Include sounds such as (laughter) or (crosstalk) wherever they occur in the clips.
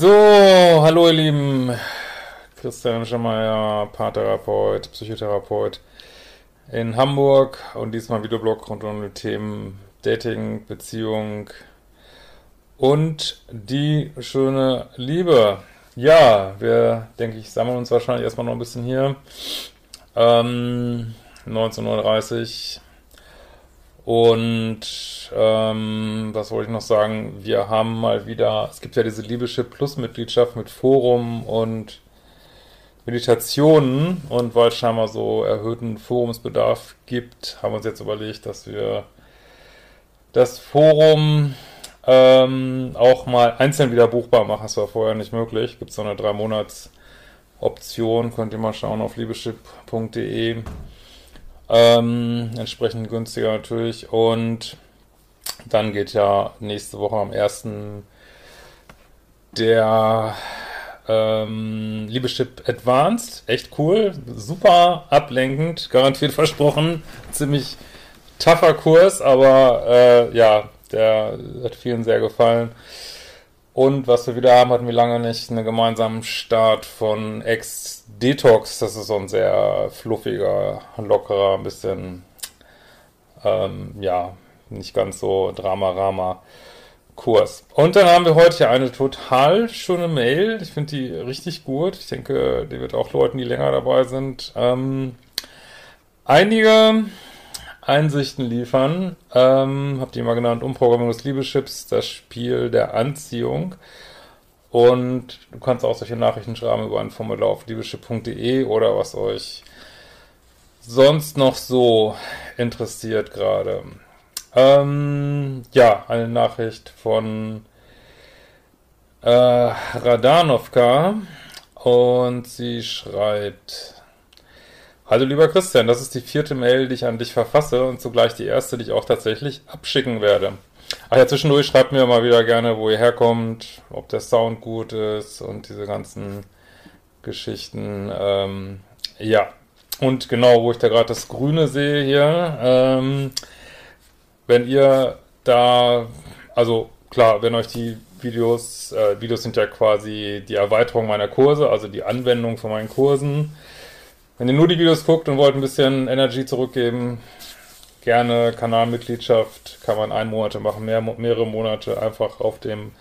So, hallo ihr Lieben. Christian Schemeier, Paartherapeut, Psychotherapeut in Hamburg und diesmal Videoblog rund um die Themen Dating, Beziehung und die schöne Liebe. Ja, wir, denke ich, sammeln uns wahrscheinlich erstmal noch ein bisschen hier. Ähm, 19.30 Uhr. Und ähm, was wollte ich noch sagen? Wir haben mal wieder, es gibt ja diese Liebeschip Plus Mitgliedschaft mit Forum und Meditationen und weil es scheinbar so erhöhten Forumsbedarf gibt, haben wir uns jetzt überlegt, dass wir das Forum ähm, auch mal einzeln wieder buchbar machen. Das war vorher nicht möglich. Gibt so eine drei Monats Option, könnt ihr mal schauen auf liebeschip.de. Ähm, entsprechend günstiger natürlich. Und dann geht ja nächste Woche am 1. der ähm, Liebeschip Advanced. Echt cool. Super ablenkend. Garantiert versprochen. Ziemlich tougher Kurs, aber äh, ja, der hat vielen sehr gefallen. Und was wir wieder haben, hatten wir lange nicht, einen gemeinsamen Start von Ex Detox. Das ist so ein sehr fluffiger, lockerer, ein bisschen, ähm, ja, nicht ganz so Drama-Rama. Kurs. Und dann haben wir heute hier eine total schöne Mail. Ich finde die richtig gut. Ich denke, die wird auch Leuten, die länger dabei sind, ähm, einige Einsichten liefern. Ähm, habt ihr mal genannt, Umprogrammierung des Liebeschips, das Spiel der Anziehung. Und du kannst auch solche Nachrichten schreiben über ein Formular auf liebeschip.de oder was euch sonst noch so interessiert gerade. Ähm, ja, eine Nachricht von äh, Radanovka und sie schreibt Hallo lieber Christian, das ist die vierte Mail, die ich an dich verfasse und zugleich die erste, die ich auch tatsächlich abschicken werde. Ach ja, zwischendurch schreibt mir mal wieder gerne, wo ihr herkommt, ob der Sound gut ist und diese ganzen Geschichten. Ähm, ja, und genau, wo ich da gerade das Grüne sehe hier, ähm, wenn ihr da, also klar, wenn euch die Videos, äh, Videos sind ja quasi die Erweiterung meiner Kurse, also die Anwendung von meinen Kursen, wenn ihr nur die Videos guckt und wollt ein bisschen Energy zurückgeben, gerne Kanalmitgliedschaft, kann man ein Monate machen, mehr, mehrere Monate einfach auf dem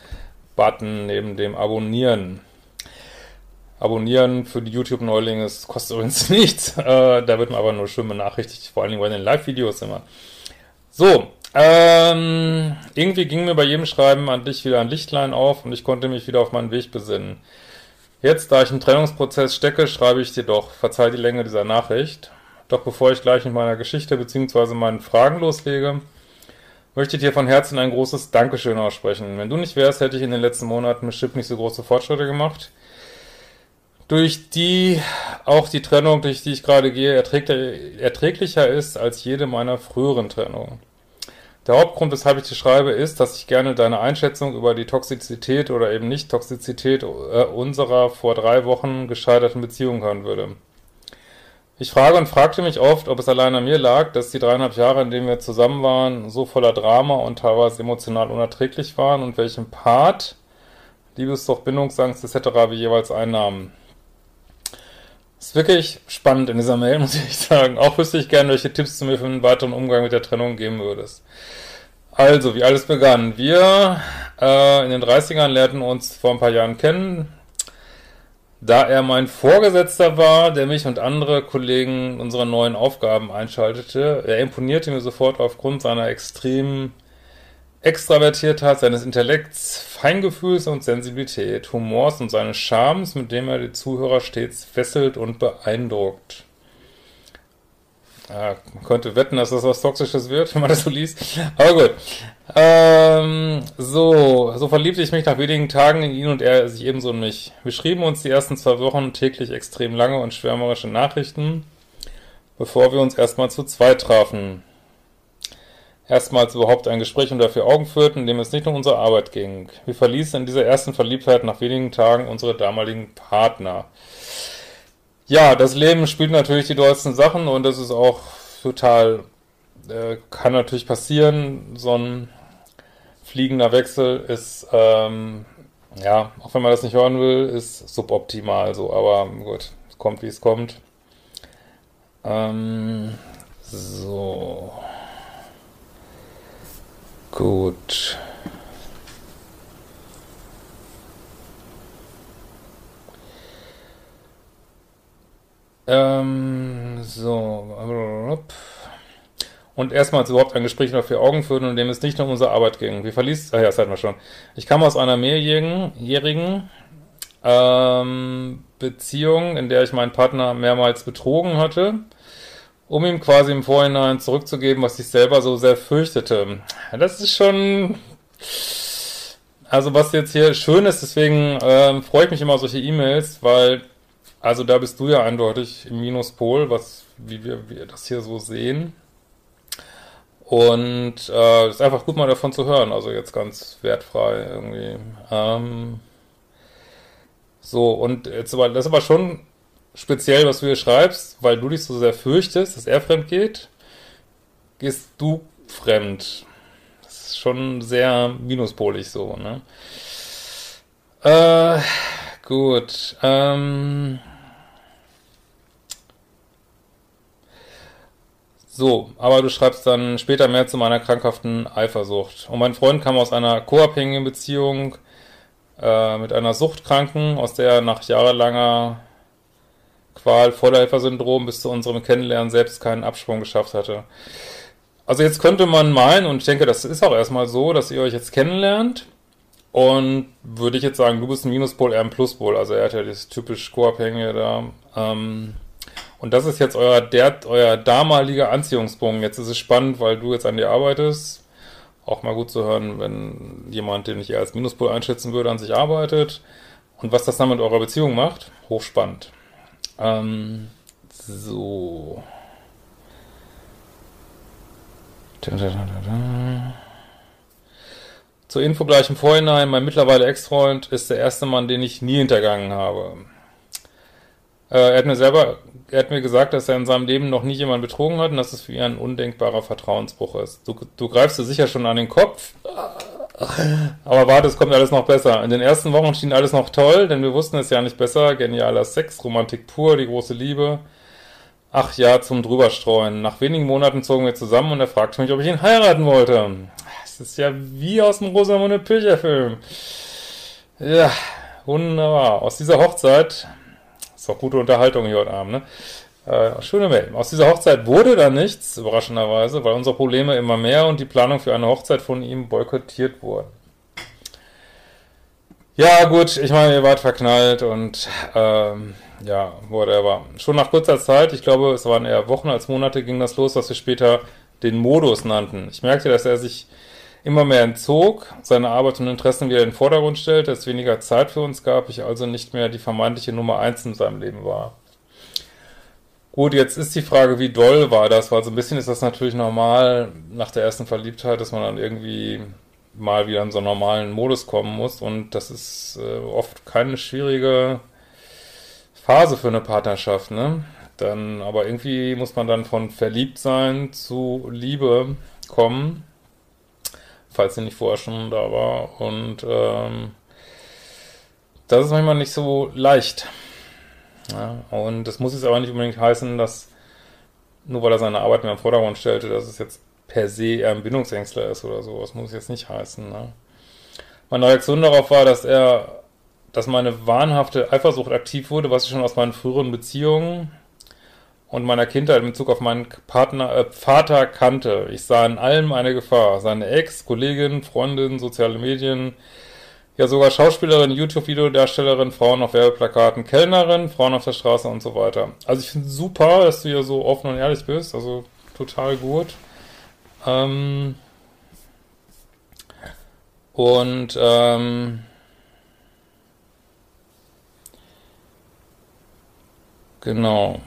Button neben dem Abonnieren. Abonnieren für die YouTube-Neulinge kostet übrigens (laughs) nichts. Äh, da wird man aber nur schön benachrichtigt, vor allen Dingen bei den Live-Videos immer. So, ähm, irgendwie ging mir bei jedem Schreiben an dich wieder ein Lichtlein auf und ich konnte mich wieder auf meinen Weg besinnen. Jetzt, da ich im Trennungsprozess stecke, schreibe ich dir doch, verzeih die Länge dieser Nachricht. Doch bevor ich gleich mit meiner Geschichte bzw. meinen Fragen loslege, möchte ich dir von Herzen ein großes Dankeschön aussprechen. Wenn du nicht wärst, hätte ich in den letzten Monaten Chip nicht so große Fortschritte gemacht. Durch die auch die Trennung, durch die ich gerade gehe, erträglicher ist als jede meiner früheren Trennungen. Der Hauptgrund, weshalb ich dir schreibe, ist, dass ich gerne deine Einschätzung über die Toxizität oder eben Nicht-Toxizität äh, unserer vor drei Wochen gescheiterten Beziehung hören würde. Ich frage und fragte mich oft, ob es allein an mir lag, dass die dreieinhalb Jahre, in denen wir zusammen waren, so voller Drama und teilweise emotional unerträglich waren und welchen Part Liebessucht, Bindungsangst etc. wir jeweils einnahmen. Ist wirklich spannend in dieser Mail, (laughs) muss ich sagen. Auch wüsste ich gerne, welche Tipps du mir für einen weiteren Umgang mit der Trennung geben würdest. Also, wie alles begann. Wir äh, in den 30ern lernten uns vor ein paar Jahren kennen. Da er mein Vorgesetzter war, der mich und andere Kollegen unsere neuen Aufgaben einschaltete, er imponierte mir sofort aufgrund seiner extremen Extravertiertheit, seines Intellekts, Feingefühls und Sensibilität, Humors und seines Charmes, mit dem er die Zuhörer stets fesselt und beeindruckt. Ja, man könnte wetten, dass das was Toxisches wird, (laughs) wenn man das so liest. Aber gut. Ähm, so, so verliebte ich mich nach wenigen Tagen in ihn und er sich ebenso in mich. Wir schrieben uns die ersten zwei Wochen täglich extrem lange und schwärmerische Nachrichten, bevor wir uns erstmal zu zweit trafen. Erstmals überhaupt ein Gespräch unter vier Augen führten, in dem es nicht um unsere Arbeit ging. Wir verließen in dieser ersten Verliebtheit nach wenigen Tagen unsere damaligen Partner. Ja, das Leben spielt natürlich die dollsten Sachen und das ist auch total, äh, kann natürlich passieren, so ein fliegender Wechsel ist, ähm, ja, auch wenn man das nicht hören will, ist suboptimal so, aber gut, es kommt wie es kommt. Ähm, so. Gut. Ähm, so. Und erstmals überhaupt ein Gespräch unter vier Augen führen, in dem es nicht um unsere Arbeit ging. Wie verließ, ah ja, das hatten wir schon. Ich kam aus einer mehrjährigen ähm, Beziehung, in der ich meinen Partner mehrmals betrogen hatte, um ihm quasi im Vorhinein zurückzugeben, was ich selber so sehr fürchtete. Das ist schon, also was jetzt hier schön ist, deswegen ähm, freue ich mich immer solche E-Mails, weil also da bist du ja eindeutig im Minuspol, was, wie wir, wir das hier so sehen. Und äh, ist einfach gut mal davon zu hören, also jetzt ganz wertfrei irgendwie. Ähm, so, und jetzt aber, das ist aber schon speziell, was du hier schreibst, weil du dich so sehr fürchtest, dass er fremd geht, gehst du fremd. Das ist schon sehr minuspolig so, ne? Äh, gut, ähm, So, aber du schreibst dann später mehr zu meiner krankhaften Eifersucht. Und mein Freund kam aus einer co-abhängigen Beziehung äh, mit einer Suchtkranken, aus der er nach jahrelanger Qual, Vorderhelfersyndrom bis zu unserem Kennenlernen selbst keinen Absprung geschafft hatte. Also jetzt könnte man meinen, und ich denke, das ist auch erstmal so, dass ihr euch jetzt kennenlernt. Und würde ich jetzt sagen, du bist ein Minuspol, er ein Pluspol. Also er hat ja das typisch Co-Abhängige da. Ähm, und das ist jetzt euer, der, euer damaliger Anziehungspunkt. Jetzt ist es spannend, weil du jetzt an dir arbeitest. Auch mal gut zu hören, wenn jemand, den ich eher als Minuspol einschätzen würde, an sich arbeitet. Und was das dann mit eurer Beziehung macht, hochspannend. Ähm, so. Zur Info gleich im Vorhinein, mein mittlerweile Ex-Freund ist der erste Mann, den ich nie hintergangen habe. Äh, er hat mir selber, er hat mir gesagt, dass er in seinem Leben noch nie jemanden betrogen hat und dass es für ihn ein undenkbarer Vertrauensbruch ist. Du, du greifst dir sicher schon an den Kopf. Aber warte, es kommt alles noch besser. In den ersten Wochen schien alles noch toll, denn wir wussten es ja nicht besser. Genialer Sex, Romantik pur, die große Liebe. Ach ja, zum drüberstreuen. Nach wenigen Monaten zogen wir zusammen und er fragte mich, ob ich ihn heiraten wollte. Es ist ja wie aus dem Rosamunde Pilcher Film. Ja, wunderbar. Aus dieser Hochzeit auch gute Unterhaltung hier heute Abend, ne? Äh, schöne Mail. Aus dieser Hochzeit wurde da nichts, überraschenderweise, weil unsere Probleme immer mehr und die Planung für eine Hochzeit von ihm boykottiert wurden. Ja, gut, ich meine, ihr wart verknallt und ähm, ja, whatever. Schon nach kurzer Zeit, ich glaube, es waren eher Wochen als Monate, ging das los, was wir später den Modus nannten. Ich merkte, dass er sich immer mehr entzog, seine Arbeit und Interessen wieder in den Vordergrund stellte, es weniger Zeit für uns gab, ich also nicht mehr die vermeintliche Nummer eins in seinem Leben war. Gut, jetzt ist die Frage, wie doll war das, weil so ein bisschen ist das natürlich normal nach der ersten Verliebtheit, dass man dann irgendwie mal wieder in so einen normalen Modus kommen muss und das ist äh, oft keine schwierige Phase für eine Partnerschaft, ne? Dann, aber irgendwie muss man dann von verliebt sein zu Liebe kommen falls sie nicht vorher schon da war. Und ähm, das ist manchmal nicht so leicht. Ja, und das muss jetzt aber nicht unbedingt heißen, dass nur weil er seine Arbeit mehr im Vordergrund stellte, dass es jetzt per se ein Bindungsängstler ist oder so. Das muss jetzt nicht heißen. Ne? Meine Reaktion darauf war, dass er, dass meine wahnhafte Eifersucht aktiv wurde, was ich schon aus meinen früheren Beziehungen und meiner Kindheit in Bezug auf meinen Partner, äh, Vater kannte. Ich sah in allem eine Gefahr. Seine Ex, Kollegin, Freundin, soziale Medien, ja sogar Schauspielerin, YouTube-Videodarstellerin, Frauen auf Werbeplakaten, Kellnerin, Frauen auf der Straße und so weiter. Also ich finde super, dass du hier so offen und ehrlich bist. Also total gut. Ähm Und ähm, genau.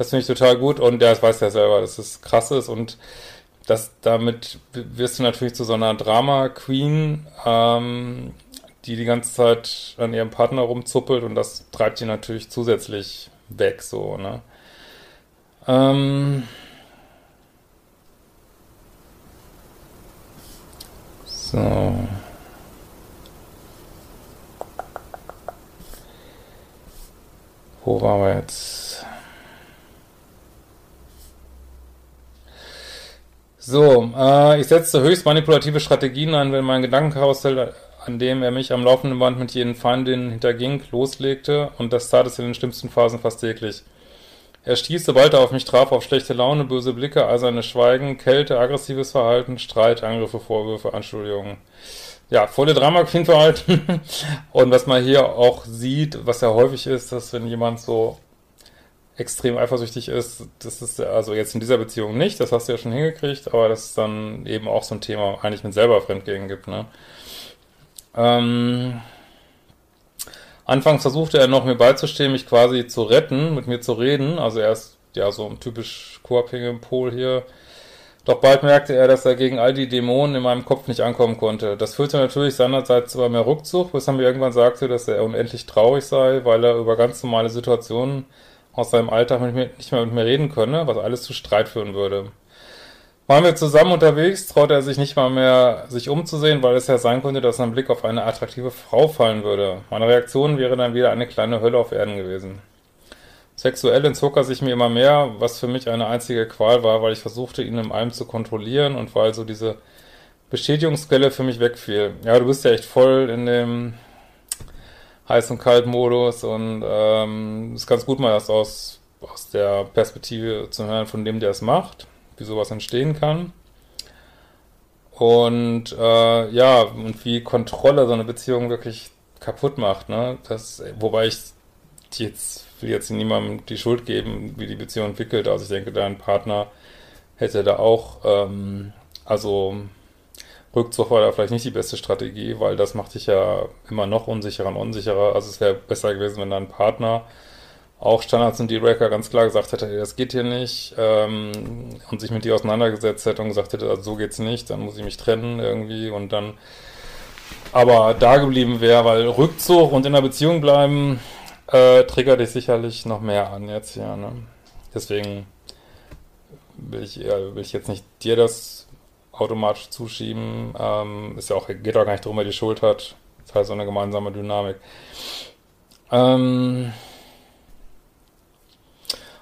Das finde ich total gut und ja, das weiß ja selber, dass es krass ist und das, damit wirst du natürlich zu so einer Drama-Queen, ähm, die die ganze Zeit an ihrem Partner rumzuppelt und das treibt die natürlich zusätzlich weg, so, ne? Ähm so. Wo waren wir jetzt? So, äh, ich setzte höchst manipulative Strategien ein, wenn mein Gedankenkarussell, an dem er mich am laufenden Band mit jenen Feindinnen hinterging, loslegte, und das tat es in den schlimmsten Phasen fast täglich. Er stieß, sobald er auf mich traf, auf schlechte Laune, böse Blicke, eiserne Schweigen, Kälte, aggressives Verhalten, Streit, Angriffe, Vorwürfe, Anschuldigungen. Ja, volle Drama Queen Verhalten. (laughs) Und was man hier auch sieht, was ja häufig ist, dass wenn jemand so extrem eifersüchtig ist, das ist also jetzt in dieser Beziehung nicht, das hast du ja schon hingekriegt, aber dass es dann eben auch so ein Thema eigentlich mit selber Fremdgehen gibt, ne? Ähm, anfangs versuchte er noch mir beizustehen, mich quasi zu retten, mit mir zu reden, also er ist ja so ein typisch co-abhängiger Pol hier, doch bald merkte er, dass er gegen all die Dämonen in meinem Kopf nicht ankommen konnte. Das führte natürlich seinerseits zu mehr Rückzug, bis er mir irgendwann sagte, dass er unendlich traurig sei, weil er über ganz normale Situationen aus seinem Alltag nicht mehr mit mir reden könne, was alles zu Streit führen würde. Waren wir zusammen unterwegs, traute er sich nicht mal mehr, sich umzusehen, weil es ja sein könnte, dass sein Blick auf eine attraktive Frau fallen würde. Meine Reaktion wäre dann wieder eine kleine Hölle auf Erden gewesen. Sexuell entzog er sich mir immer mehr, was für mich eine einzige Qual war, weil ich versuchte, ihn in allem zu kontrollieren und weil so diese Bestätigungsquelle für mich wegfiel. Ja, du bist ja echt voll in dem Heiß- und Kalt-Modus und ähm, ist ganz gut mal das aus, aus der Perspektive zu hören von dem, der es macht, wie sowas entstehen kann. Und äh, ja, und wie Kontrolle so eine Beziehung wirklich kaputt macht, ne? Das, wobei ich jetzt will jetzt niemandem die Schuld geben, wie die Beziehung entwickelt. Also ich denke, dein Partner hätte da auch, ähm, also Rückzug war da vielleicht nicht die beste Strategie, weil das macht dich ja immer noch unsicherer und unsicherer. Also es wäre besser gewesen, wenn dein Partner auch Standards und D-Racker ganz klar gesagt hätte, ey, das geht hier nicht ähm, und sich mit dir auseinandergesetzt hätte und gesagt hätte, also so geht's nicht, dann muss ich mich trennen irgendwie und dann aber da geblieben wäre, weil Rückzug und in der Beziehung bleiben äh, triggert dich sicherlich noch mehr an jetzt hier, ne? Deswegen will ich, äh, will ich jetzt nicht dir das automatisch zuschieben. Ähm, ist ja auch, geht auch gar nicht darum, wer die Schuld hat. Das heißt so eine gemeinsame Dynamik. Ähm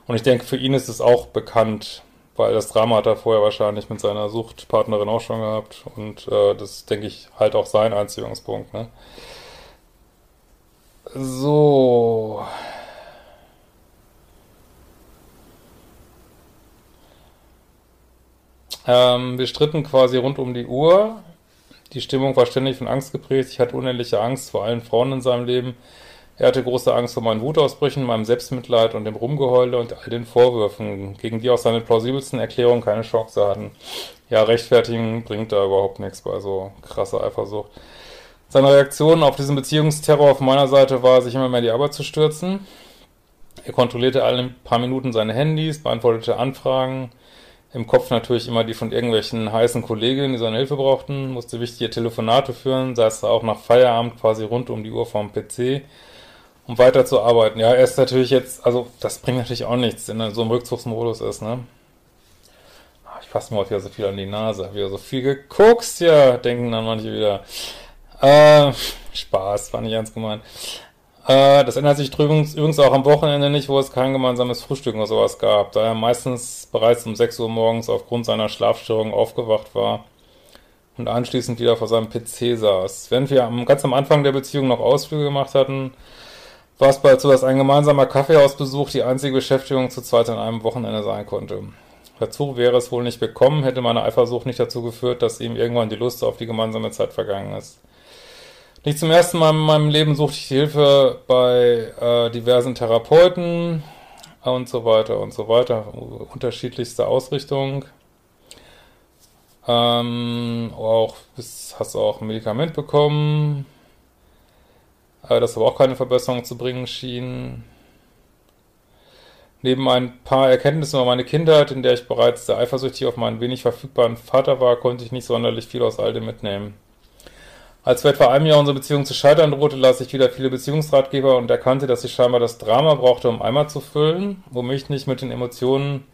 und ich denke, für ihn ist es auch bekannt, weil das Drama hat er vorher wahrscheinlich mit seiner Suchtpartnerin auch schon gehabt. Und äh, das denke ich halt auch sein Einziehungspunkt. Ne? So. Ähm, wir stritten quasi rund um die Uhr. Die Stimmung war ständig von Angst geprägt. Ich hatte unendliche Angst vor allen Frauen in seinem Leben. Er hatte große Angst vor meinen Wutausbrüchen, meinem Selbstmitleid und dem Rumgeheule und all den Vorwürfen, gegen die auch seine plausibelsten Erklärungen keine Chance hatten. Ja, rechtfertigen bringt da überhaupt nichts bei so krasser Eifersucht. Seine Reaktion auf diesen Beziehungsterror auf meiner Seite war, sich immer mehr in die Arbeit zu stürzen. Er kontrollierte alle paar Minuten seine Handys, beantwortete Anfragen, im Kopf natürlich immer die von irgendwelchen heißen Kolleginnen, die seine Hilfe brauchten, musste wichtige Telefonate führen, saß auch nach Feierabend quasi rund um die Uhr vorm PC, um weiter zu arbeiten. Ja, er ist natürlich jetzt, also das bringt natürlich auch nichts, wenn er so im Rückzugsmodus ist, ne? Ah, ich fasse mir heute wieder so viel an die Nase, hab wieder so viel geguckt, ja, denken dann manche wieder. Äh, Spaß, war nicht ernst gemeint. Äh, das ändert sich übrigens, auch am Wochenende nicht, wo es kein gemeinsames Frühstück oder sowas gab, da er meistens bereits um 6 Uhr morgens aufgrund seiner Schlafstörung aufgewacht war und anschließend wieder vor seinem PC saß. Während wir am, ganz am Anfang der Beziehung noch Ausflüge gemacht hatten, war es bald so, dass ein gemeinsamer Kaffeehausbesuch die einzige Beschäftigung zu zweit an einem Wochenende sein konnte. Dazu wäre es wohl nicht bekommen, hätte meine Eifersucht nicht dazu geführt, dass ihm irgendwann die Lust auf die gemeinsame Zeit vergangen ist. Nicht zum ersten Mal in meinem Leben suchte ich Hilfe bei äh, diversen Therapeuten und so weiter und so weiter. Unterschiedlichste Ausrichtung. Ähm, auch hast du auch ein Medikament bekommen, äh, das aber auch keine Verbesserung zu bringen schien. Neben ein paar Erkenntnissen über meine Kindheit, in der ich bereits sehr eifersüchtig auf meinen wenig verfügbaren Vater war, konnte ich nicht sonderlich viel aus all dem mitnehmen. Als vor etwa einem Jahr unsere Beziehung zu scheitern drohte, las ich wieder viele Beziehungsratgeber und erkannte, dass ich scheinbar das Drama brauchte, um Eimer zu füllen, um mich nicht mit den Emotionen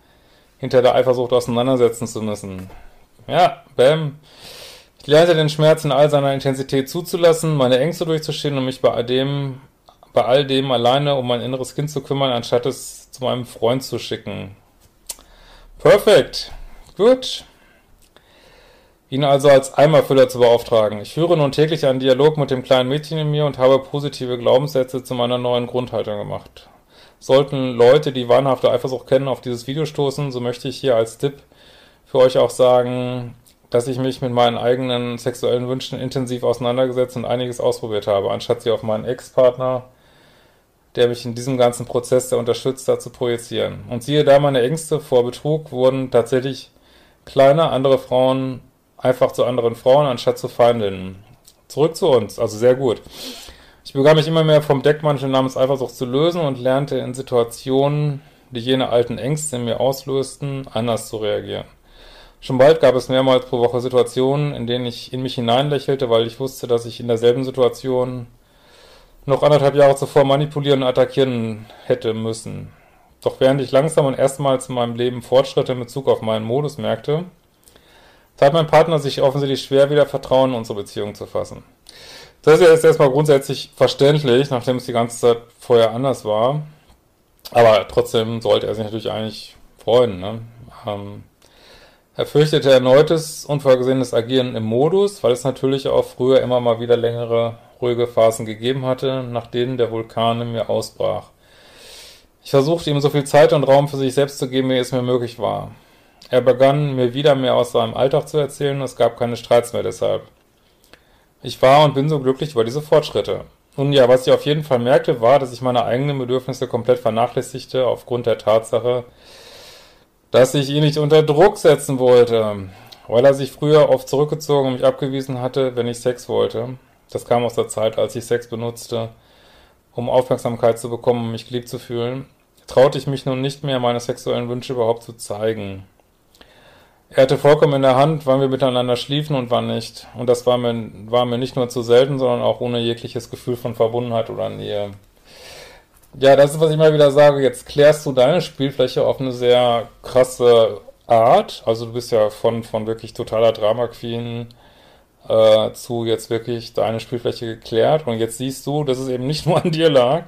hinter der Eifersucht auseinandersetzen zu müssen. Ja, bam. Ich lernte den Schmerz in all seiner Intensität zuzulassen, meine Ängste durchzustehen und mich bei all dem, bei all dem alleine um mein inneres Kind zu kümmern, anstatt es zu meinem Freund zu schicken. Perfekt. Gut. Ihn also als Eimerfüller zu beauftragen. Ich führe nun täglich einen Dialog mit dem kleinen Mädchen in mir und habe positive Glaubenssätze zu meiner neuen Grundhaltung gemacht. Sollten Leute, die wahnhafte Eifersucht kennen, auf dieses Video stoßen, so möchte ich hier als Tipp für euch auch sagen, dass ich mich mit meinen eigenen sexuellen Wünschen intensiv auseinandergesetzt und einiges ausprobiert habe, anstatt sie auf meinen Ex-Partner, der mich in diesem ganzen Prozess sehr unterstützt hat, zu projizieren. Und siehe da, meine Ängste vor Betrug wurden tatsächlich kleiner, andere Frauen einfach zu anderen Frauen, anstatt zu Feindinnen. Zurück zu uns, also sehr gut. Ich begann mich immer mehr vom Deckmantel namens Eifersucht zu lösen und lernte in Situationen, die jene alten Ängste in mir auslösten, anders zu reagieren. Schon bald gab es mehrmals pro Woche Situationen, in denen ich in mich hineinlächelte, weil ich wusste, dass ich in derselben Situation noch anderthalb Jahre zuvor manipulieren und attackieren hätte müssen. Doch während ich langsam und erstmals in meinem Leben Fortschritte in Bezug auf meinen Modus merkte, tat mein Partner sich offensichtlich schwer, wieder Vertrauen in unsere Beziehung zu fassen. Das ist jetzt erstmal grundsätzlich verständlich, nachdem es die ganze Zeit vorher anders war. Aber trotzdem sollte er sich natürlich eigentlich freuen. Ne? Ähm, er fürchtete erneutes, unvorgesehenes Agieren im Modus, weil es natürlich auch früher immer mal wieder längere, ruhige Phasen gegeben hatte, nach denen der Vulkan in mir ausbrach. Ich versuchte ihm so viel Zeit und Raum für sich selbst zu geben, wie es mir möglich war. Er begann mir wieder mehr aus seinem Alltag zu erzählen, es gab keine Streits mehr deshalb. Ich war und bin so glücklich über diese Fortschritte. Nun ja, was ich auf jeden Fall merkte, war, dass ich meine eigenen Bedürfnisse komplett vernachlässigte, aufgrund der Tatsache, dass ich ihn nicht unter Druck setzen wollte, weil er sich früher oft zurückgezogen und mich abgewiesen hatte, wenn ich Sex wollte. Das kam aus der Zeit, als ich Sex benutzte, um Aufmerksamkeit zu bekommen, um mich geliebt zu fühlen, traute ich mich nun nicht mehr, meine sexuellen Wünsche überhaupt zu zeigen. Er hatte vollkommen in der Hand, wann wir miteinander schliefen und wann nicht. Und das war mir, war mir nicht nur zu selten, sondern auch ohne jegliches Gefühl von Verbundenheit oder Nähe. Ja, das ist, was ich mal wieder sage. Jetzt klärst du deine Spielfläche auf eine sehr krasse Art. Also du bist ja von, von wirklich totaler Drama Queen äh, zu jetzt wirklich deine Spielfläche geklärt. Und jetzt siehst du, dass es eben nicht nur an dir lag,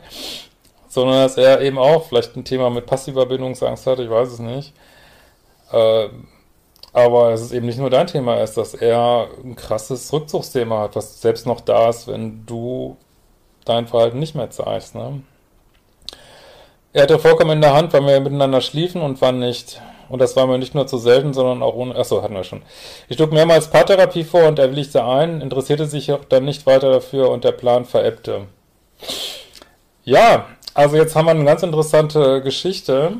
sondern dass er eben auch vielleicht ein Thema mit passiver Bindungsangst hat, ich weiß es nicht. Äh, aber es ist eben nicht nur dein Thema ist, dass er ein krasses Rückzugsthema hat, was selbst noch da ist, wenn du dein Verhalten nicht mehr zeigst. Ne? Er hatte vollkommen in der Hand, wann wir miteinander schliefen und wann nicht. Und das war mir nicht nur zu selten, sondern auch ohne... Achso, hatten wir schon. Ich schlug mehrmals Paartherapie vor und er willigte ein, interessierte sich auch dann nicht weiter dafür und der Plan verebbte. Ja, also jetzt haben wir eine ganz interessante Geschichte.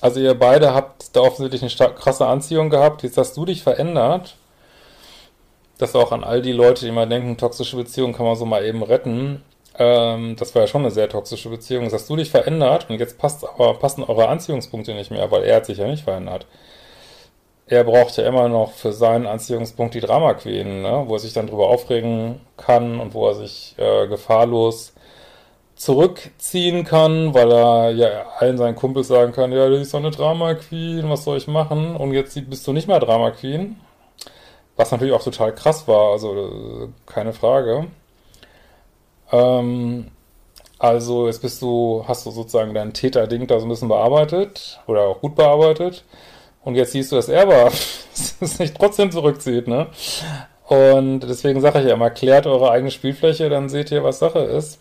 Also ihr beide habt da offensichtlich eine krasse Anziehung gehabt. Jetzt hast du dich verändert. Das auch an all die Leute, die mal denken, toxische Beziehungen kann man so mal eben retten. Ähm, das war ja schon eine sehr toxische Beziehung. Jetzt hast du dich verändert und jetzt passt aber, passen eure Anziehungspunkte nicht mehr, weil er hat sich ja nicht verändert. Er braucht ja immer noch für seinen Anziehungspunkt die Drama Queen, ne? wo er sich dann drüber aufregen kann und wo er sich äh, gefahrlos zurückziehen kann, weil er ja allen seinen Kumpels sagen kann, ja, du bist doch eine Drama Queen, was soll ich machen? Und jetzt bist du nicht mehr Drama Queen. Was natürlich auch total krass war, also äh, keine Frage. Ähm, also jetzt bist du, hast du sozusagen dein Täter-Ding da so ein bisschen bearbeitet oder auch gut bearbeitet. Und jetzt siehst du, dass er aber (laughs) sich trotzdem zurückzieht, ne? Und deswegen sage ich ja immer, klärt eure eigene Spielfläche, dann seht ihr, was Sache ist.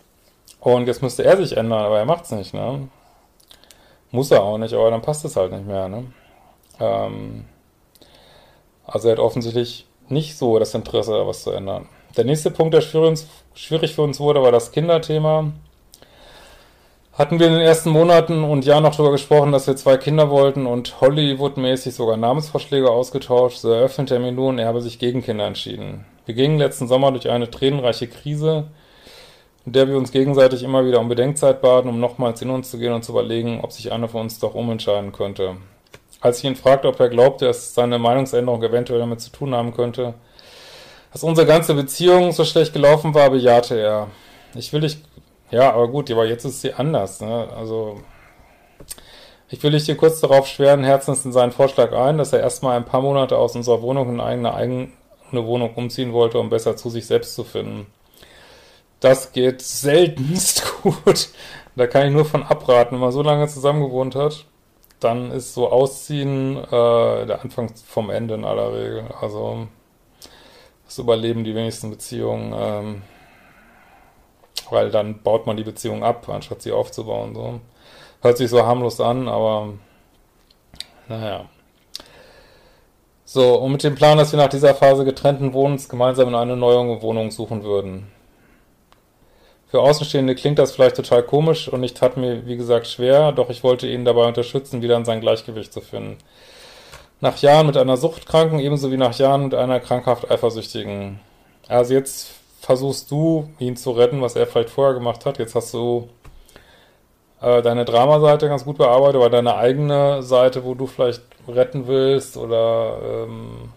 Und jetzt müsste er sich ändern, aber er macht's nicht, ne? Muss er auch nicht, aber dann passt es halt nicht mehr, ne? Ähm, also er hat offensichtlich nicht so das Interesse, was zu ändern. Der nächste Punkt, der schwierig für uns wurde, war das Kinderthema. hatten wir in den ersten Monaten und Jahren noch darüber gesprochen, dass wir zwei Kinder wollten und Hollywood-mäßig sogar Namensvorschläge ausgetauscht. So eröffnete er mir nun, er habe sich gegen Kinder entschieden. Wir gingen letzten Sommer durch eine tränenreiche Krise, in der wir uns gegenseitig immer wieder um Bedenkzeit baten, um nochmals in uns zu gehen und zu überlegen, ob sich einer von uns doch umentscheiden könnte. Als ich ihn fragte, ob er glaubte, dass seine Meinungsänderung eventuell damit zu tun haben könnte, dass unsere ganze Beziehung so schlecht gelaufen war, bejahte er. Ich will dich ja, aber gut, aber jetzt ist sie anders. Ne? Also ich will dich dir kurz darauf schweren Herzens in seinen Vorschlag ein, dass er erstmal ein paar Monate aus unserer Wohnung in eine eigene Wohnung umziehen wollte, um besser zu sich selbst zu finden. Das geht seltenst (laughs) gut. Da kann ich nur von abraten. Wenn man so lange zusammen gewohnt hat, dann ist so Ausziehen äh, der Anfang vom Ende in aller Regel. Also das überleben die wenigsten Beziehungen. Ähm, weil dann baut man die Beziehung ab, anstatt sie aufzubauen. So. Hört sich so harmlos an, aber naja. So, und mit dem Plan, dass wir nach dieser Phase getrennten Wohnens gemeinsam in eine neue Wohnung suchen würden. Für Außenstehende klingt das vielleicht total komisch und ich tat mir, wie gesagt, schwer, doch ich wollte ihn dabei unterstützen, wieder in sein Gleichgewicht zu finden. Nach Jahren mit einer Suchtkranken, ebenso wie nach Jahren mit einer krankhaft Eifersüchtigen. Also jetzt versuchst du, ihn zu retten, was er vielleicht vorher gemacht hat. Jetzt hast du äh, deine Dramaseite ganz gut bearbeitet, aber deine eigene Seite, wo du vielleicht retten willst oder ähm,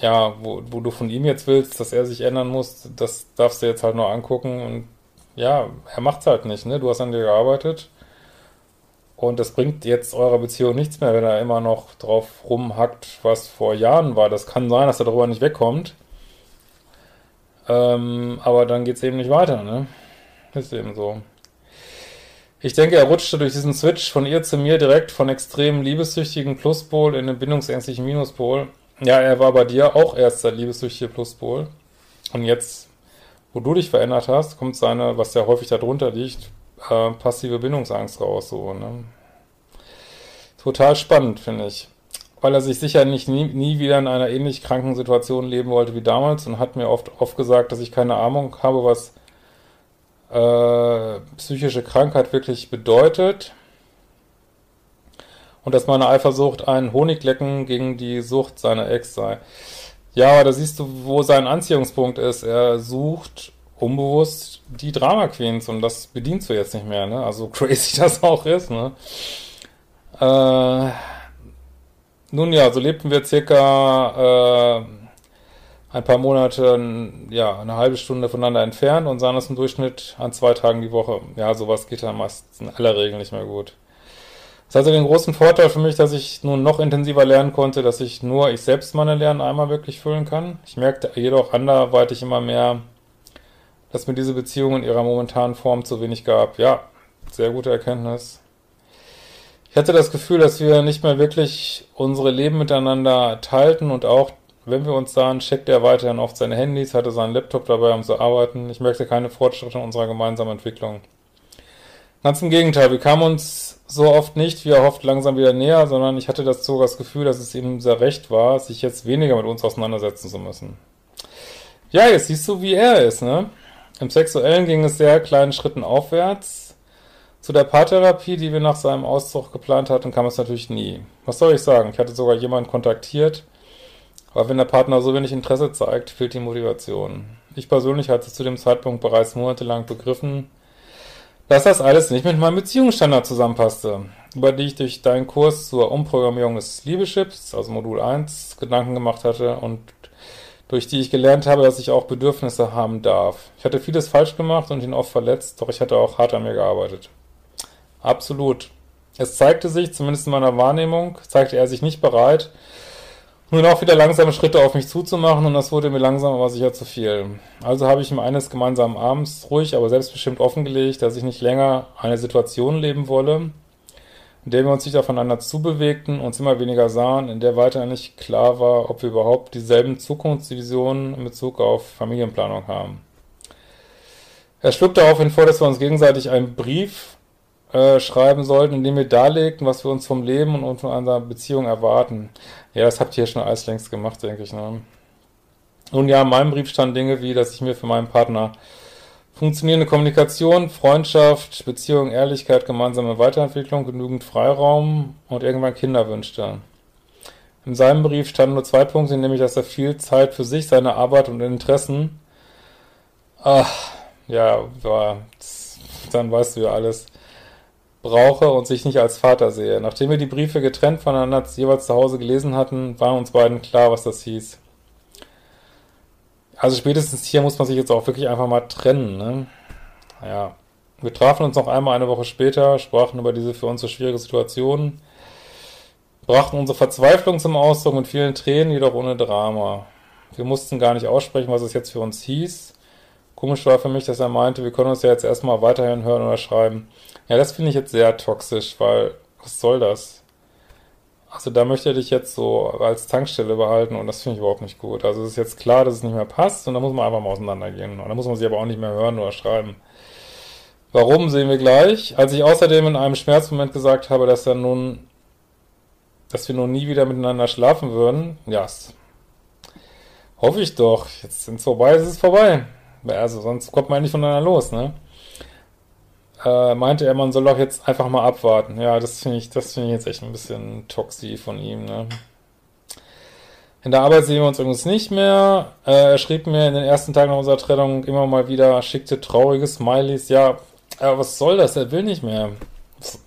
ja, wo, wo du von ihm jetzt willst, dass er sich ändern muss, das darfst du jetzt halt nur angucken und ja, er macht's halt nicht, ne? Du hast an dir gearbeitet und das bringt jetzt eurer Beziehung nichts mehr, wenn er immer noch drauf rumhackt, was vor Jahren war. Das kann sein, dass er darüber nicht wegkommt. Ähm, aber dann geht es eben nicht weiter, ne? Ist eben so. Ich denke, er rutschte durch diesen Switch von ihr zu mir direkt von extrem liebessüchtigen Pluspol in den bindungsängstlichen Minuspol. Ja, er war bei dir auch erst der liebessüchtige Pluspol. Und jetzt, wo du dich verändert hast, kommt seine, was ja häufig darunter liegt, äh, passive Bindungsangst raus, so, ne? Total spannend, finde ich weil er sich sicher nicht nie, nie wieder in einer ähnlich kranken Situation leben wollte wie damals und hat mir oft, oft gesagt, dass ich keine Ahnung habe, was äh, psychische Krankheit wirklich bedeutet und dass meine Eifersucht ein Honiglecken gegen die Sucht seiner Ex sei. Ja, aber da siehst du, wo sein Anziehungspunkt ist. Er sucht unbewusst die Drama Queens und das bedienst du jetzt nicht mehr, ne? Also (laughs) crazy das auch ist, ne? Äh, nun ja, so lebten wir circa äh, ein paar Monate, ja, eine halbe Stunde voneinander entfernt und sahen uns im Durchschnitt an zwei Tagen die Woche. Ja, sowas geht dann meistens in aller Regel nicht mehr gut. Das hatte den großen Vorteil für mich, dass ich nun noch intensiver lernen konnte, dass ich nur ich selbst meine Lernen einmal wirklich füllen kann. Ich merkte jedoch anderweitig immer mehr, dass mir diese Beziehung in ihrer momentanen Form zu wenig gab. Ja, sehr gute Erkenntnis. Ich hatte das Gefühl, dass wir nicht mehr wirklich unsere Leben miteinander teilten und auch wenn wir uns sahen, checkte er weiterhin oft seine Handys, hatte seinen Laptop dabei, um zu arbeiten. Ich merkte keine Fortschritte in unserer gemeinsamen Entwicklung. Ganz im Gegenteil, wir kamen uns so oft nicht, wie er hofft, langsam wieder näher, sondern ich hatte das sogar das Gefühl, dass es ihm sehr recht war, sich jetzt weniger mit uns auseinandersetzen zu müssen. Ja, jetzt siehst du, wie er ist, ne? Im Sexuellen ging es sehr kleinen Schritten aufwärts. Zu der Paartherapie, die wir nach seinem Auszug geplant hatten, kam es natürlich nie. Was soll ich sagen? Ich hatte sogar jemanden kontaktiert, aber wenn der Partner so wenig Interesse zeigt, fehlt die Motivation. Ich persönlich hatte zu dem Zeitpunkt bereits monatelang begriffen, dass das alles nicht mit meinem Beziehungsstandard zusammenpasste, über die ich durch deinen Kurs zur Umprogrammierung des Liebeschips, also Modul 1, Gedanken gemacht hatte und durch die ich gelernt habe, dass ich auch Bedürfnisse haben darf. Ich hatte vieles falsch gemacht und ihn oft verletzt, doch ich hatte auch hart an mir gearbeitet. Absolut. Es zeigte sich, zumindest in meiner Wahrnehmung, zeigte er sich nicht bereit, nun auch wieder langsame Schritte auf mich zuzumachen und das wurde mir langsam aber sicher zu viel. Also habe ich ihm eines gemeinsamen Abends ruhig, aber selbstbestimmt offengelegt, dass ich nicht länger eine Situation leben wolle, in der wir uns nicht aufeinander zubewegten, uns immer weniger sahen, in der weiter nicht klar war, ob wir überhaupt dieselben Zukunftsvisionen in Bezug auf Familienplanung haben. Er schlug daraufhin vor, dass wir uns gegenseitig einen Brief äh, schreiben sollten, indem wir darlegten, was wir uns vom Leben und von einer Beziehung erwarten. Ja, das habt ihr ja schon alles längst gemacht, denke ich. Ne? Nun ja, in meinem Brief stand Dinge wie, dass ich mir für meinen Partner Funktionierende Kommunikation, Freundschaft, Beziehung, Ehrlichkeit, gemeinsame Weiterentwicklung, genügend Freiraum und irgendwann Kinder wünschte. In seinem Brief standen nur zwei Punkte, nämlich, dass er viel Zeit für sich, seine Arbeit und Interessen, ach, ja, war, dann weißt du ja alles, brauche und sich nicht als Vater sehe. Nachdem wir die Briefe getrennt voneinander jeweils zu Hause gelesen hatten, war uns beiden klar, was das hieß. Also spätestens hier muss man sich jetzt auch wirklich einfach mal trennen, ne? Ja. Wir trafen uns noch einmal eine Woche später, sprachen über diese für uns so schwierige Situation, brachten unsere Verzweiflung zum Ausdruck mit vielen Tränen, jedoch ohne Drama. Wir mussten gar nicht aussprechen, was es jetzt für uns hieß. Komisch war für mich, dass er meinte, wir können uns ja jetzt erstmal weiterhin hören oder schreiben. Ja, das finde ich jetzt sehr toxisch, weil, was soll das? Also da möchte er dich jetzt so als Tankstelle behalten und das finde ich überhaupt nicht gut. Also es ist jetzt klar, dass es nicht mehr passt und da muss man einfach mal auseinandergehen. Und da muss man sich aber auch nicht mehr hören oder schreiben. Warum, sehen wir gleich. Als ich außerdem in einem Schmerzmoment gesagt habe, dass er nun, dass wir nun nie wieder miteinander schlafen würden, ja, hoffe ich doch. Jetzt sind es vorbei, ist es vorbei. Also sonst kommt man nicht voneinander los, ne? Äh, meinte er, man soll doch jetzt einfach mal abwarten. Ja, das finde ich, das finde ich jetzt echt ein bisschen toxi von ihm, ne? In der Arbeit sehen wir uns übrigens nicht mehr. Äh, er schrieb mir in den ersten Tagen unserer Trennung immer mal wieder, schickte traurige Smileys. Ja, aber was soll das? Er will nicht mehr.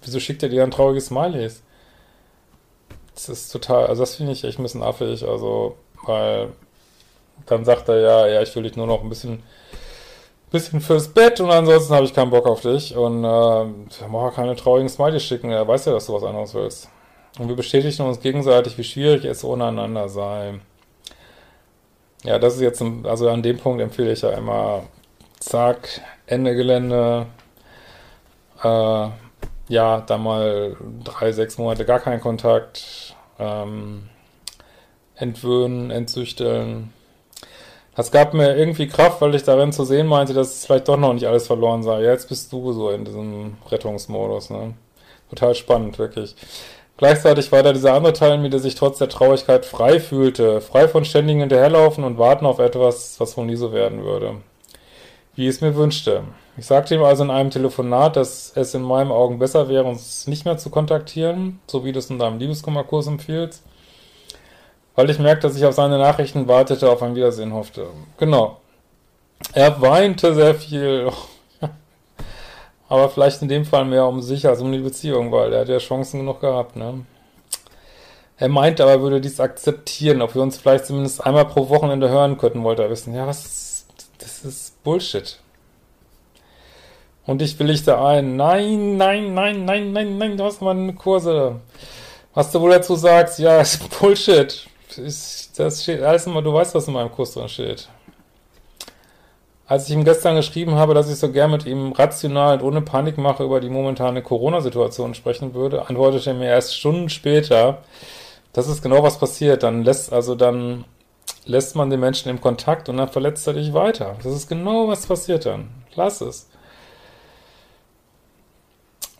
Wieso schickt er dir dann traurige Smileys? Das ist total, also das finde ich echt ein bisschen affig, also, weil dann sagt er ja, ja, ich will dich nur noch ein bisschen bisschen fürs Bett und ansonsten habe ich keinen Bock auf dich und äh, mach keine traurigen Smileys schicken, er weiß ja, dass du was anderes willst. Und wir bestätigen uns gegenseitig, wie schwierig es ohne einander sei. Ja, das ist jetzt, ein, also an dem Punkt empfehle ich ja immer, zack, Ende Gelände, äh, ja, dann mal drei, sechs Monate gar keinen Kontakt, ähm, entwöhnen, entzüchteln, das gab mir irgendwie Kraft, weil ich darin zu sehen meinte, dass es vielleicht doch noch nicht alles verloren sei. Jetzt bist du so in diesem Rettungsmodus, ne? Total spannend, wirklich. Gleichzeitig war da dieser andere Teil in mir, der sich trotz der Traurigkeit frei fühlte. Frei von ständigem Hinterherlaufen und warten auf etwas, was wohl nie so werden würde. Wie ich es mir wünschte. Ich sagte ihm also in einem Telefonat, dass es in meinen Augen besser wäre, uns nicht mehr zu kontaktieren, so wie du es in deinem Liebeskummerkurs empfiehlst weil ich merkte, dass ich auf seine Nachrichten wartete, auf ein Wiedersehen hoffte. Genau. Er weinte sehr viel. (laughs) Aber vielleicht in dem Fall mehr um sich als um die Beziehung, weil er hat ja Chancen genug gehabt, ne? Er meinte aber, er würde dies akzeptieren, ob wir uns vielleicht zumindest einmal pro Wochenende hören könnten, wollte er wissen. Ja, was, das ist Bullshit. Und ich willigte ein. Nein, nein, nein, nein, nein, nein, du hast mal eine Kurse. Was du wohl dazu sagst, ja, (laughs) ist Bullshit ist, das steht alles immer, du weißt, was in meinem Kurs drin steht. Als ich ihm gestern geschrieben habe, dass ich so gern mit ihm rational und ohne Panikmache über die momentane Corona-Situation sprechen würde, antwortete er mir erst Stunden später, das ist genau was passiert. Dann lässt, also dann lässt man den Menschen im Kontakt und dann verletzt er dich weiter. Das ist genau was passiert dann. Lass es.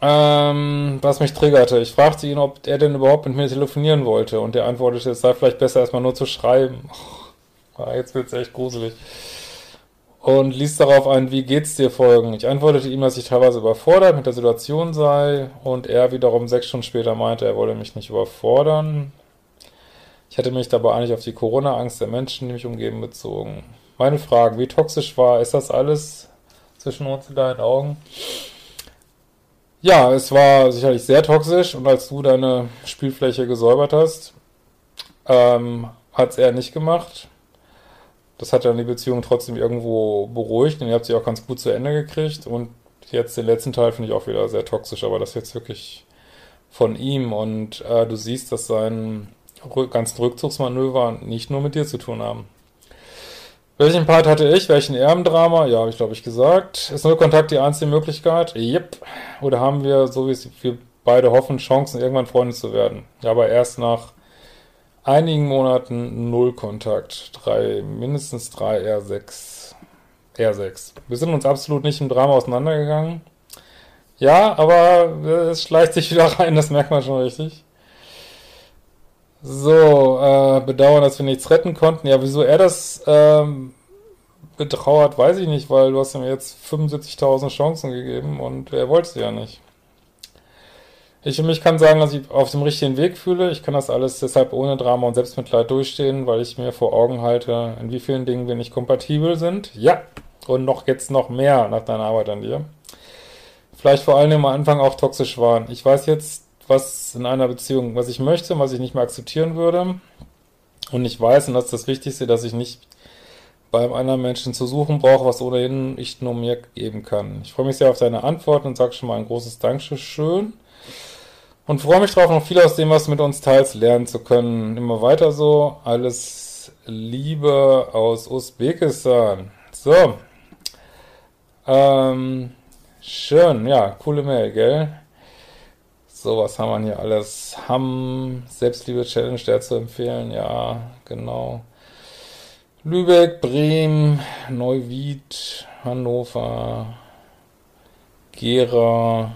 Ähm, was mich triggerte. Ich fragte ihn, ob er denn überhaupt mit mir telefonieren wollte und er antwortete, es sei vielleicht besser erstmal nur zu schreiben. Oh, jetzt wird's echt gruselig. Und ließ darauf ein, wie geht's dir folgen. Ich antwortete ihm, dass ich teilweise überfordert mit der Situation sei und er wiederum sechs Stunden später meinte, er wolle mich nicht überfordern. Ich hätte mich dabei eigentlich auf die Corona-Angst der Menschen, die mich umgeben, bezogen. Meine Frage, wie toxisch war, ist das alles zwischen uns in deinen Augen? Ja, es war sicherlich sehr toxisch und als du deine Spielfläche gesäubert hast, ähm, hat es er nicht gemacht. Das hat dann die Beziehung trotzdem irgendwo beruhigt und ihr habt sie auch ganz gut zu Ende gekriegt und jetzt den letzten Teil finde ich auch wieder sehr toxisch, aber das jetzt wirklich von ihm und äh, du siehst, dass sein ganzen Rückzugsmanöver nicht nur mit dir zu tun haben. Welchen Part hatte ich? Welchen er im Drama? Ja, habe ich glaube ich gesagt. Ist Nullkontakt die einzige Möglichkeit? Yep. Oder haben wir, so wie wir beide hoffen, Chancen, irgendwann Freunde zu werden? Ja, aber erst nach einigen Monaten Nullkontakt. Drei, mindestens drei, eher sechs. Eher sechs. Wir sind uns absolut nicht im Drama auseinandergegangen. Ja, aber es schleicht sich wieder rein, das merkt man schon richtig. So, äh, bedauern, dass wir nichts retten konnten. Ja, wieso er das ähm, betrauert, weiß ich nicht, weil du hast ihm jetzt 75.000 Chancen gegeben und er wollte sie ja nicht. Ich für mich kann sagen, dass ich auf dem richtigen Weg fühle. Ich kann das alles deshalb ohne Drama und Selbstmitleid durchstehen, weil ich mir vor Augen halte, in wie vielen Dingen wir nicht kompatibel sind. Ja, und noch jetzt noch mehr nach deiner Arbeit an dir. Vielleicht vor allem am Anfang auch toxisch waren. Ich weiß jetzt, was in einer Beziehung, was ich möchte, was ich nicht mehr akzeptieren würde. Und ich weiß, und das ist das Wichtigste, dass ich nicht beim anderen Menschen zu suchen brauche, was ohnehin ich nur mir geben kann. Ich freue mich sehr auf deine Antwort und sage schon mal ein großes Dankeschön. Und freue mich darauf, noch viel aus dem, was mit uns teilst, lernen zu können. Immer weiter so. Alles Liebe aus Usbekistan. So. Ähm, schön. Ja, coole Mail, gell? So, was haben wir hier alles? Ham, Selbstliebe-Challenge, der zu empfehlen. Ja, genau. Lübeck, Bremen, Neuwied, Hannover, Gera,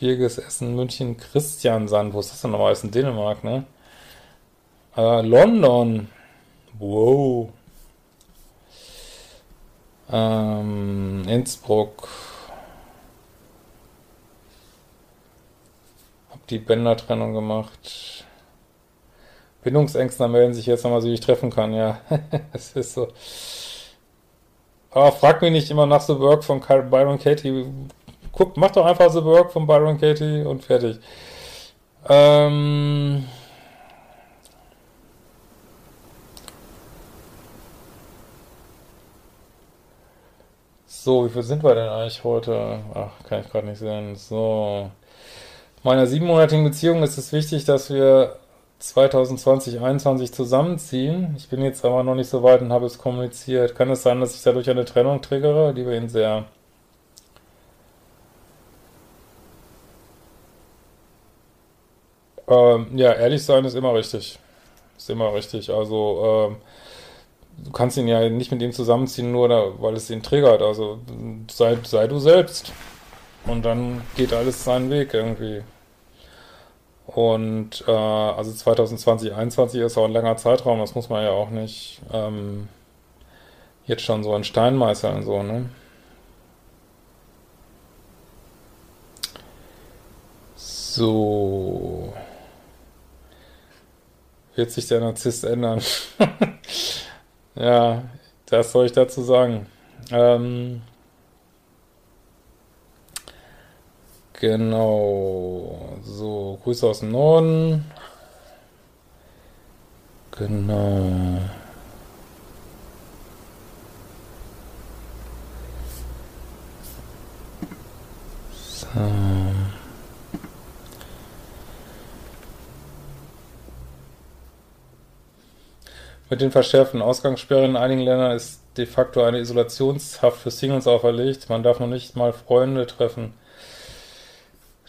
Birges, Essen, München, Christiansand. Wo ist das denn nochmal? Ist in Dänemark, ne? Äh, London. Wow. Ähm, Innsbruck. Die Bändertrennung gemacht. Bindungsängstler melden sich jetzt nochmal, so wie ich treffen kann, ja. (laughs) Es ist so. Aber frag mich nicht immer nach The Work von Byron Katie guck, mach doch einfach The Work von Byron Katie und fertig. Ähm so, wie viel sind wir denn eigentlich heute? Ach, kann ich gerade nicht sehen. So. Meiner siebenmonatigen Beziehung ist es wichtig, dass wir 2020, 2021 zusammenziehen. Ich bin jetzt aber noch nicht so weit und habe es kommuniziert. Kann es sein, dass ich dadurch eine Trennung triggere? Liebe ihn sehr. Ähm, ja, ehrlich sein ist immer richtig. Ist immer richtig. Also, ähm, du kannst ihn ja nicht mit ihm zusammenziehen, nur da, weil es ihn triggert. Also, sei, sei du selbst. Und dann geht alles seinen Weg irgendwie. Und äh, also 2020, 2021 ist auch ein langer Zeitraum, das muss man ja auch nicht ähm, jetzt schon so in Stein meißeln, so, ne? So wird sich der Narzisst ändern. (laughs) ja, das soll ich dazu sagen. Ähm, genau. So, Grüße aus dem Norden. Genau. So. Mit den verschärften Ausgangssperren in einigen Ländern ist de facto eine Isolationshaft für Singles auferlegt. Man darf noch nicht mal Freunde treffen.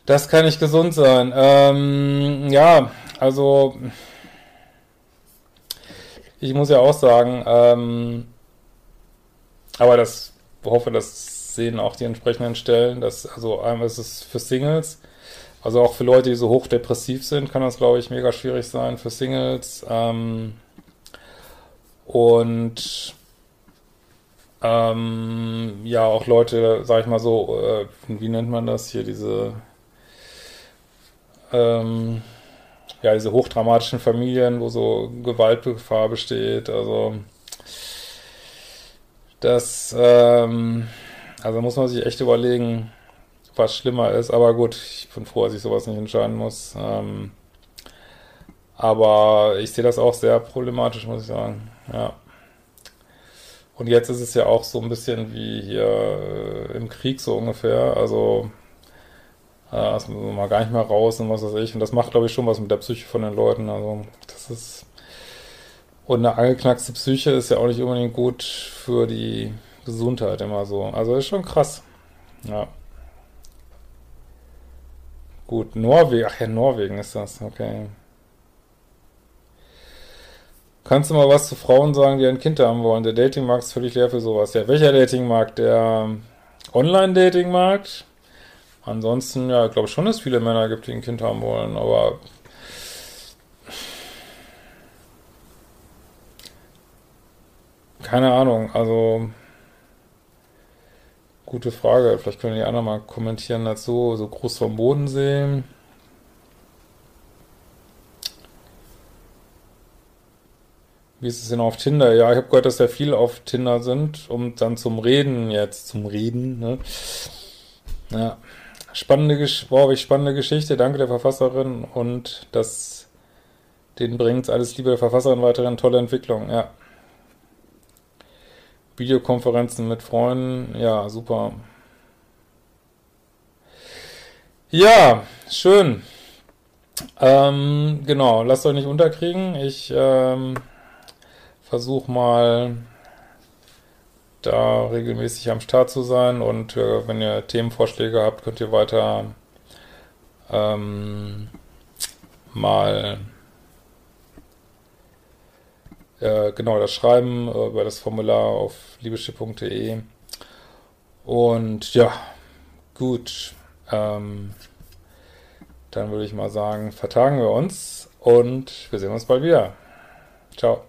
Das kann nicht gesund sein. Ähm, ja, also ich muss ja auch sagen, ähm, aber das hoffe, das sehen auch die entsprechenden Stellen, dass also einmal ist es für Singles, also auch für Leute, die so hochdepressiv sind, kann das glaube ich mega schwierig sein für Singles. Ähm, und ähm, ja, auch Leute, sag ich mal so, äh, wie nennt man das hier, diese ähm, ja, diese hochdramatischen Familien, wo so Gewaltgefahr besteht, also das, ähm, also muss man sich echt überlegen, was schlimmer ist, aber gut, ich bin froh, dass ich sowas nicht entscheiden muss. Ähm, aber ich sehe das auch sehr problematisch, muss ich sagen. Ja. Und jetzt ist es ja auch so ein bisschen wie hier äh, im Krieg so ungefähr. Also äh, also mal gar nicht mehr raus und was weiß ich. Und das macht, glaube ich, schon was mit der Psyche von den Leuten. Also das ist und eine angeknackste Psyche ist ja auch nicht unbedingt gut für die Gesundheit immer so. Also ist schon krass. Ja. Gut, Norwegen. Ach ja, Norwegen ist das. Okay. Kannst du mal was zu Frauen sagen, die ein Kind haben wollen? Der Datingmarkt ist völlig leer für sowas. Ja, welcher Datingmarkt? Der Online-Datingmarkt? Ansonsten, ja, ich glaube schon, dass es viele Männer gibt, die ein Kind haben wollen, aber keine Ahnung, also gute Frage. Vielleicht können die anderen mal kommentieren dazu. So groß vom Bodensee. Wie ist es denn auf Tinder? Ja, ich habe gehört, dass ja viele auf Tinder sind, um dann zum Reden jetzt, zum Reden, ne? Ja, spannende, wow, spannende Geschichte. Danke der Verfasserin und das, den bringt alles Liebe der Verfasserin weiterhin tolle Entwicklung, ja. Videokonferenzen mit Freunden, ja, super. Ja, schön. Ähm, genau, lasst euch nicht unterkriegen. Ich ähm, versuche mal da regelmäßig am Start zu sein und äh, wenn ihr Themenvorschläge habt, könnt ihr weiter ähm, mal äh, genau das schreiben äh, über das Formular auf liebeschiff.de und ja, gut, ähm, dann würde ich mal sagen, vertagen wir uns und wir sehen uns bald wieder. Ciao.